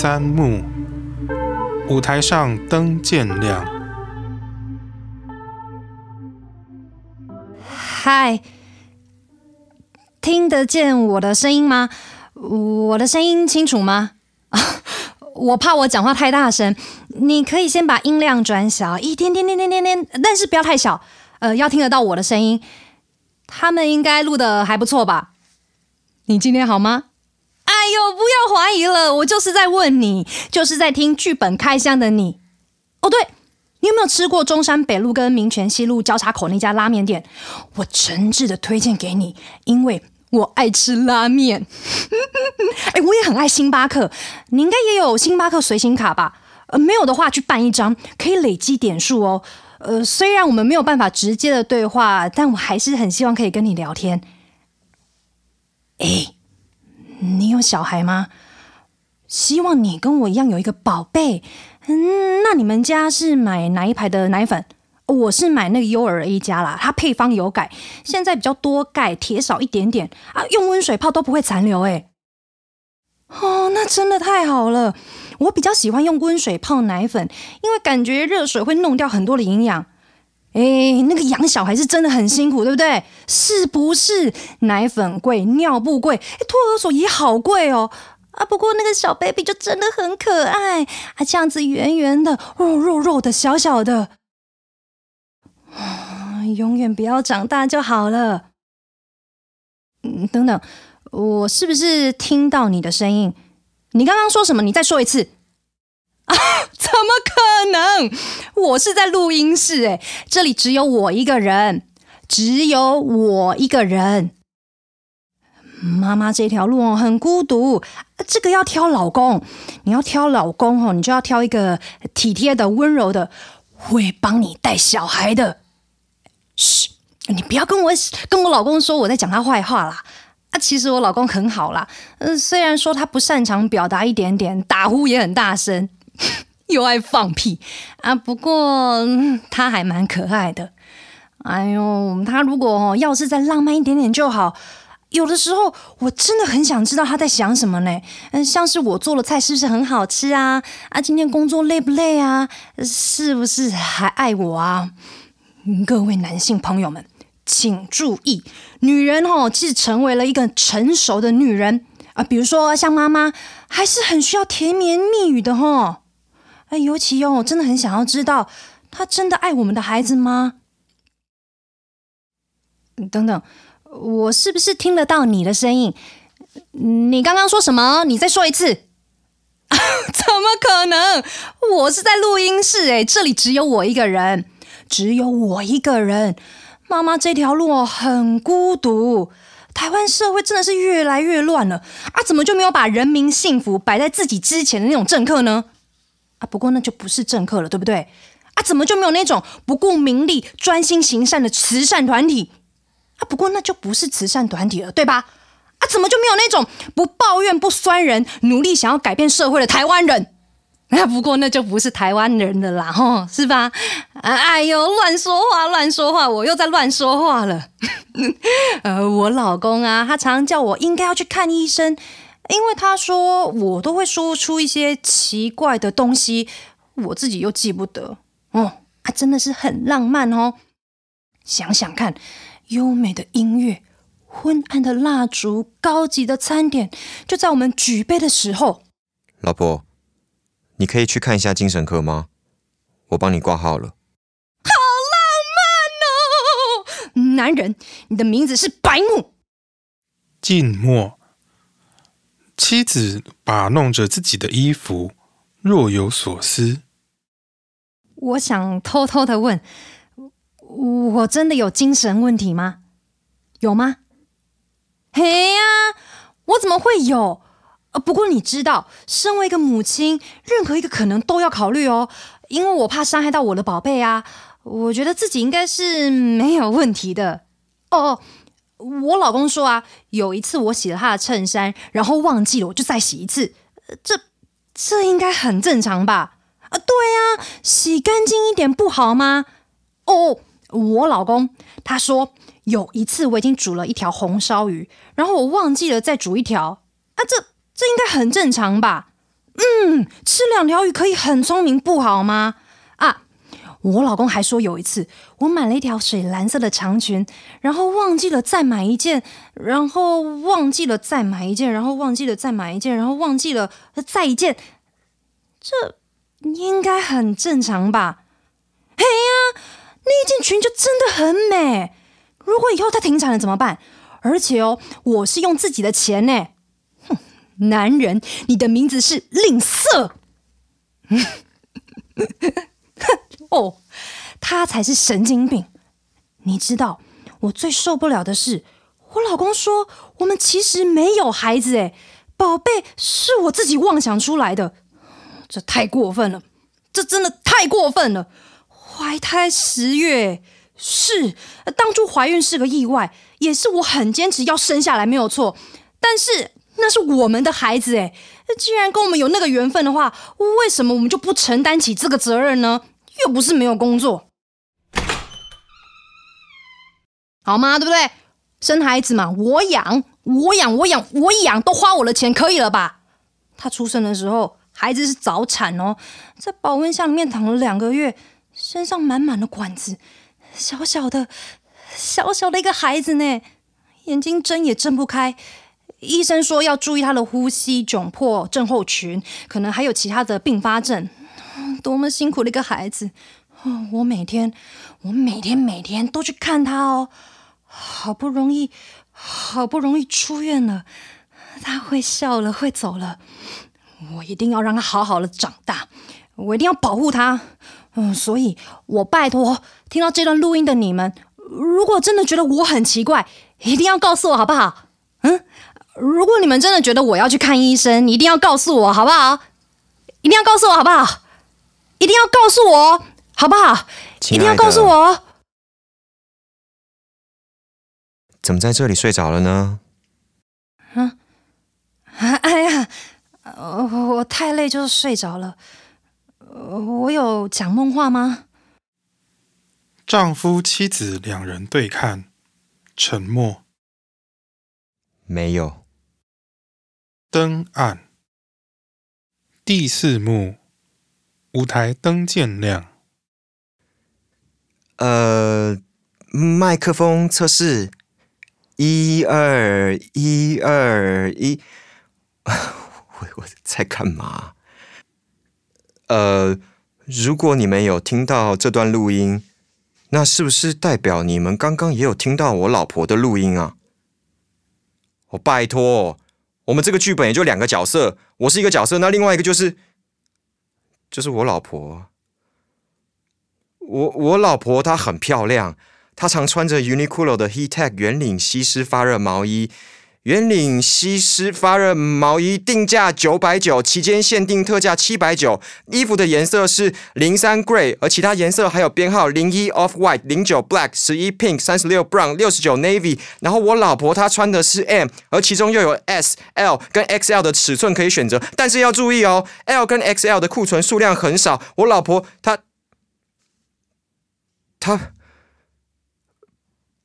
三幕，舞台上灯渐亮。嗨，听得见我的声音吗？我的声音清楚吗？我怕我讲话太大声，你可以先把音量转小一点点点点点点，但是不要太小。呃，要听得到我的声音。他们应该录的还不错吧？你今天好吗？哎呦，不要怀疑了，我就是在问你，就是在听剧本开箱的你。哦，对，你有没有吃过中山北路跟民权西路交叉口那家拉面店？我诚挚的推荐给你，因为我爱吃拉面。哎，我也很爱星巴克，你应该也有星巴克随行卡吧？呃，没有的话去办一张，可以累积点数哦。呃，虽然我们没有办法直接的对话，但我还是很希望可以跟你聊天。哎，你有小孩吗？希望你跟我一样有一个宝贝。嗯，那你们家是买哪一排的奶粉？我是买那个优儿 A 加啦，它配方有改，现在比较多钙，铁少一点点啊，用温水泡都不会残留。哎，哦，那真的太好了。我比较喜欢用温水泡奶粉，因为感觉热水会弄掉很多的营养。哎，那个养小孩是真的很辛苦，对不对？是不是？奶粉贵，尿布贵，托儿所也好贵哦。啊，不过那个小 baby 就真的很可爱，啊，这样子圆圆的，肉肉肉的，小小的，啊，永远不要长大就好了。嗯，等等，我是不是听到你的声音？你刚刚说什么？你再说一次 啊？怎么可能？我是在录音室哎，这里只有我一个人，只有我一个人。妈妈这条路哦很孤独，这个要挑老公。你要挑老公哦，你就要挑一个体贴的、温柔的，会帮你带小孩的。嘘，你不要跟我跟我老公说我在讲他坏话啦。啊，其实我老公很好啦，嗯，虽然说他不擅长表达一点点，打呼也很大声，又爱放屁啊，不过他还蛮可爱的。哎呦，他如果要是再浪漫一点点就好。有的时候我真的很想知道他在想什么呢？嗯，像是我做的菜是不是很好吃啊？啊，今天工作累不累啊？是不是还爱我啊？各位男性朋友们。请注意，女人哦，其实成为了一个成熟的女人啊，比如说像妈妈，还是很需要甜言蜜语的哦。哎，尤其哦，真的很想要知道，他真的爱我们的孩子吗？等等，我是不是听得到你的声音？你刚刚说什么？你再说一次。怎么可能？我是在录音室哎，这里只有我一个人，只有我一个人。妈妈这条路很孤独，台湾社会真的是越来越乱了啊！怎么就没有把人民幸福摆在自己之前的那种政客呢？啊，不过那就不是政客了，对不对？啊，怎么就没有那种不顾名利、专心行善的慈善团体？啊，不过那就不是慈善团体了，对吧？啊，怎么就没有那种不抱怨、不酸人、努力想要改变社会的台湾人？那 不过那就不是台湾人的啦，吼，是吧？哎呦，乱说话，乱说话，我又在乱说话了。呃，我老公啊，他常常叫我应该要去看医生，因为他说我都会说出一些奇怪的东西，我自己又记不得。哦，啊真的是很浪漫哦。想想看，优美的音乐，昏暗的蜡烛，高级的餐点，就在我们举杯的时候，老婆。你可以去看一下精神科吗？我帮你挂号了。好浪漫哦，男人，你的名字是白木。静默。妻子把弄着自己的衣服，若有所思。我想偷偷的问，我真的有精神问题吗？有吗？嘿呀，我怎么会有？不过你知道，身为一个母亲，任何一个可能都要考虑哦，因为我怕伤害到我的宝贝啊。我觉得自己应该是没有问题的。哦，我老公说啊，有一次我洗了他的衬衫，然后忘记了，我就再洗一次。这这应该很正常吧？啊，对呀，洗干净一点不好吗？哦，我老公他说有一次我已经煮了一条红烧鱼，然后我忘记了再煮一条。啊，这。这应该很正常吧？嗯，吃两条鱼可以很聪明，不好吗？我老公还说有一次我买了一条水蓝色的长裙，然后忘记了再买一件，然后忘记了再买一件，然后忘记了再买一件，然后忘记了再一件，这应该很正常吧？嘿呀，那件裙就真的很美。如果以后它停产了怎么办？而且哦，我是用自己的钱呢。哼，男人，你的名字是吝啬。哦，他才是神经病。你知道，我最受不了的是，我老公说我们其实没有孩子，哎，宝贝是我自己妄想出来的。这太过分了，这真的太过分了。怀胎十月。是，当初怀孕是个意外，也是我很坚持要生下来，没有错。但是那是我们的孩子，哎，既然跟我们有那个缘分的话，为什么我们就不承担起这个责任呢？又不是没有工作，好吗？对不对？生孩子嘛，我养，我养，我养，我养，都花我的钱，可以了吧？他出生的时候，孩子是早产哦，在保温箱里面躺了两个月，身上满满的管子。小小的、小小的一个孩子呢，眼睛睁也睁不开。医生说要注意他的呼吸窘迫症候群，可能还有其他的并发症。多么辛苦的一个孩子！我每天，我每天每天都去看他哦。好不容易，好不容易出院了，他会笑了，会走了。我一定要让他好好的长大，我一定要保护他。嗯，所以我拜托听到这段录音的你们，如果真的觉得我很奇怪，一定要告诉我好不好？嗯，如果你们真的觉得我要去看医生，你一定要告诉我好不好？一定要告诉我好不好？一定要告诉我好不好？一定要告诉我。怎么在这里睡着了呢？啊，哎呀，我太累，就睡着了。我有讲梦话吗？丈夫妻子两人对看，沉默。没有。灯暗。第四幕，舞台灯渐亮。呃，麦克风测试，一二一二一。我我在干嘛？呃，如果你们有听到这段录音，那是不是代表你们刚刚也有听到我老婆的录音啊？我拜托，我们这个剧本也就两个角色，我是一个角色，那另外一个就是，就是我老婆。我我老婆她很漂亮，她常穿着 Uniqlo 的 Heattech 圆领西施发热毛衣。圆领西施发热毛衣定价九百九，期间限定特价七百九。衣服的颜色是零三 Grey，而其他颜色还有编号零一 Off White、零九 Black、十一 Pink、三十六 Brown、六十九 Navy。然后我老婆她穿的是 M，而其中又有 S、L 跟 XL 的尺寸可以选择。但是要注意哦，L 跟 XL 的库存数量很少。我老婆她她。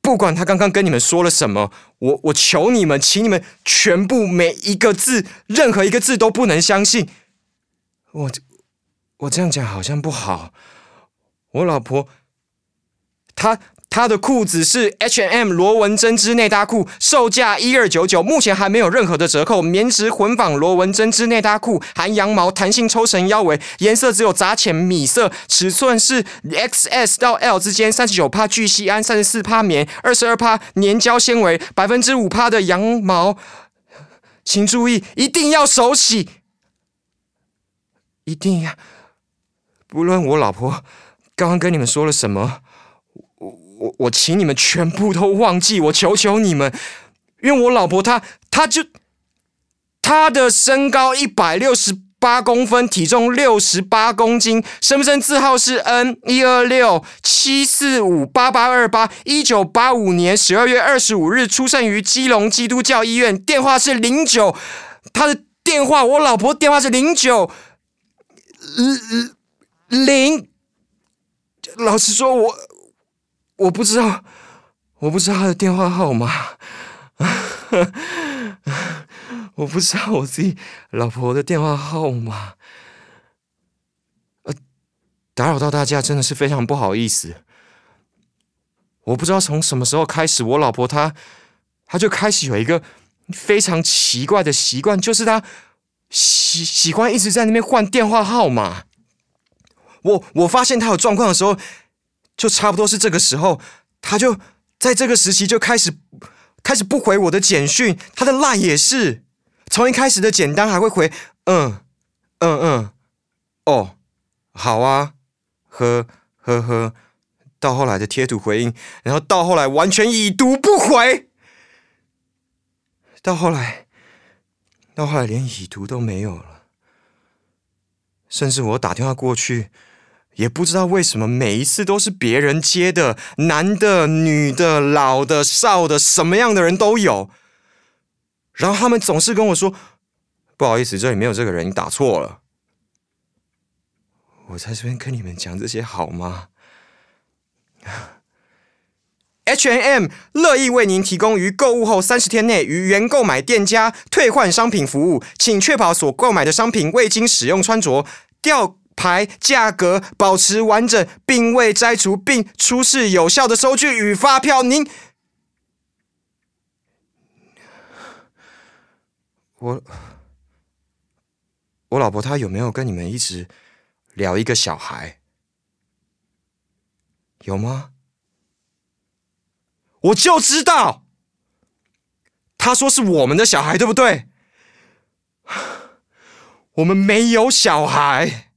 不管他刚刚跟你们说了什么，我我求你们，请你们全部每一个字，任何一个字都不能相信。我我这样讲好像不好。我老婆，她。他的裤子是 H&M 螺纹针织内搭裤，售价一二九九，目前还没有任何的折扣。棉质混纺螺纹针织内搭裤，含羊毛，弹性抽绳腰围，颜色只有杂浅米色，尺寸是 XS 到 L 之间，三十九帕聚酰胺，三十四帕棉，二十二帕粘胶纤维，百分之五帕的羊毛。请注意，一定要手洗，一定要。不论我老婆刚刚跟你们说了什么。我我请你们全部都忘记，我求求你们，因为我老婆她她就她的身高一百六十八公分，体重六十八公斤，身份证字号是 N 一二六七四五八八二八，一九八五年十二月二十五日出生于基隆基督教医院，电话是零九，他的电话我老婆电话是零九零，老实说，我。我不知道，我不知道他的电话号码。我不知道我自己老婆的电话号码。呃，打扰到大家，真的是非常不好意思。我不知道从什么时候开始，我老婆她，她就开始有一个非常奇怪的习惯，就是她喜喜欢一直在那边换电话号码。我我发现她有状况的时候，就差不多是这个时候，他就在这个时期就开始开始不回我的简讯，他的 line 也是。从一开始的简单还会回嗯嗯嗯哦好啊呵呵呵。到后来的贴图回应，然后到后来完全已读不回，到后来，到后来连已读都没有了，甚至我打电话过去，也不知道为什么每一次都是别人接的，男的、女的、老的、少的，什么样的人都有，然后他们总是跟我说：“不好意思，这里没有这个人，你打错了。”我在这边跟你们讲这些好吗？H&M 乐意为您提供于购物后三十天内于原购买店家退换商品服务，请确保所购买的商品未经使用穿着、吊牌、价格保持完整，并未摘除并出示有效的收据与发票。您，我，我老婆她有没有跟你们一直聊一个小孩？有吗？我就知道，他说是我们的小孩，对不对？我们没有小孩，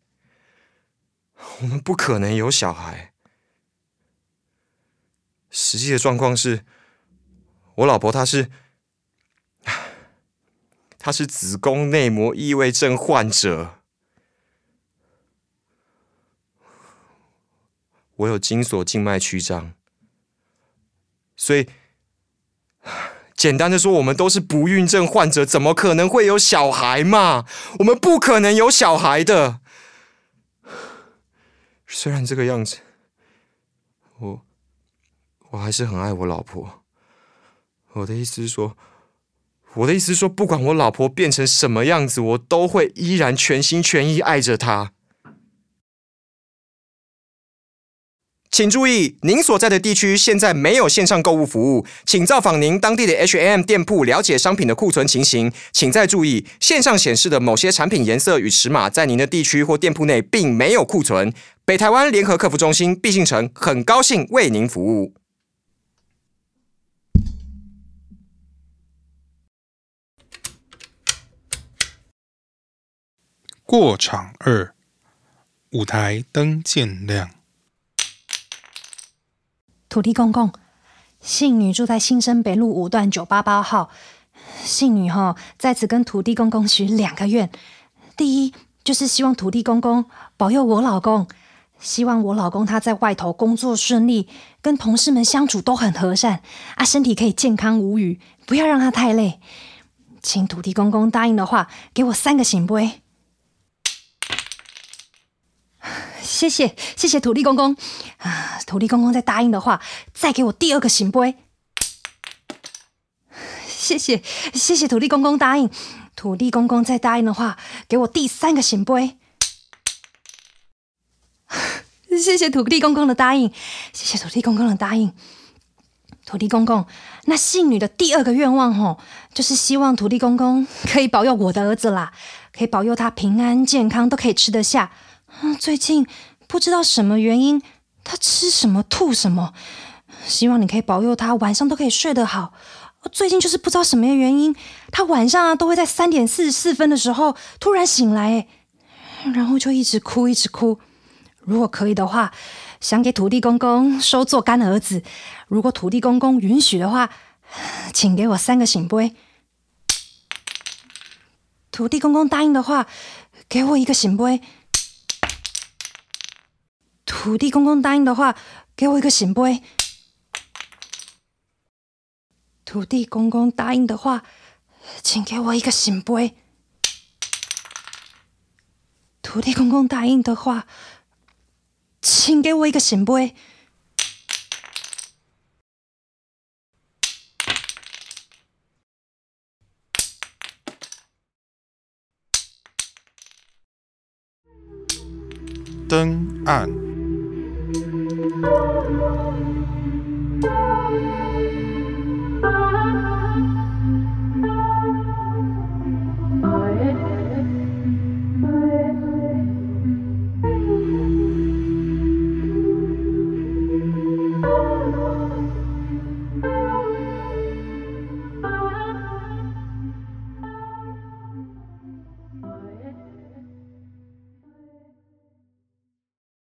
我们不可能有小孩。实际的状况是，我老婆她是，她是子宫内膜异位症患者。我有精索静脉曲张，所以简单的说，我们都是不孕症患者，怎么可能会有小孩嘛？我们不可能有小孩的。虽然这个样子，我我还是很爱我老婆。我的意思是说，我的意思是说，不管我老婆变成什么样子，我都会依然全心全意爱着她。请注意，您所在的地区现在没有线上购物服务，请造访您当地的 H&M 店铺了解商品的库存情形。请再注意，线上显示的某些产品颜色与尺码在您的地区或店铺内并没有库存。北台湾联合客服中心毕信城很高兴为您服务。过场二，舞台灯渐亮。土地公公，信女住在新生北路五段九八八号。信女哈在此跟土地公公许两个愿：第一，就是希望土地公公保佑我老公，希望我老公他在外头工作顺利，跟同事们相处都很和善，啊，身体可以健康无虞，不要让他太累。请土地公公答应的话，给我三个醒杯。谢谢谢谢土地公公啊！土地公公再答应的话，再给我第二个醒杯。谢谢谢谢土地公公答应，土地公公再答应的话，给我第三个醒杯。谢谢土地公公的答应，谢谢土地公公的答应。土地公公，那信女的第二个愿望吼，就是希望土地公公可以保佑我的儿子啦，可以保佑他平安健康，都可以吃得下。最近不知道什么原因，他吃什么吐什么。希望你可以保佑他晚上都可以睡得好。最近就是不知道什么原因，他晚上啊都会在三点四十四分的时候突然醒来，然后就一直哭一直哭。如果可以的话，想给土地公公收做干儿子。如果土地公公允许的话，请给我三个醒杯。土地公公答应的话，给我一个醒杯。土地公公答应的话，给我一个醒杯。土地公公答应的话，请给我一个醒杯。土地公公答应的话，请给我一个醒杯。灯暗。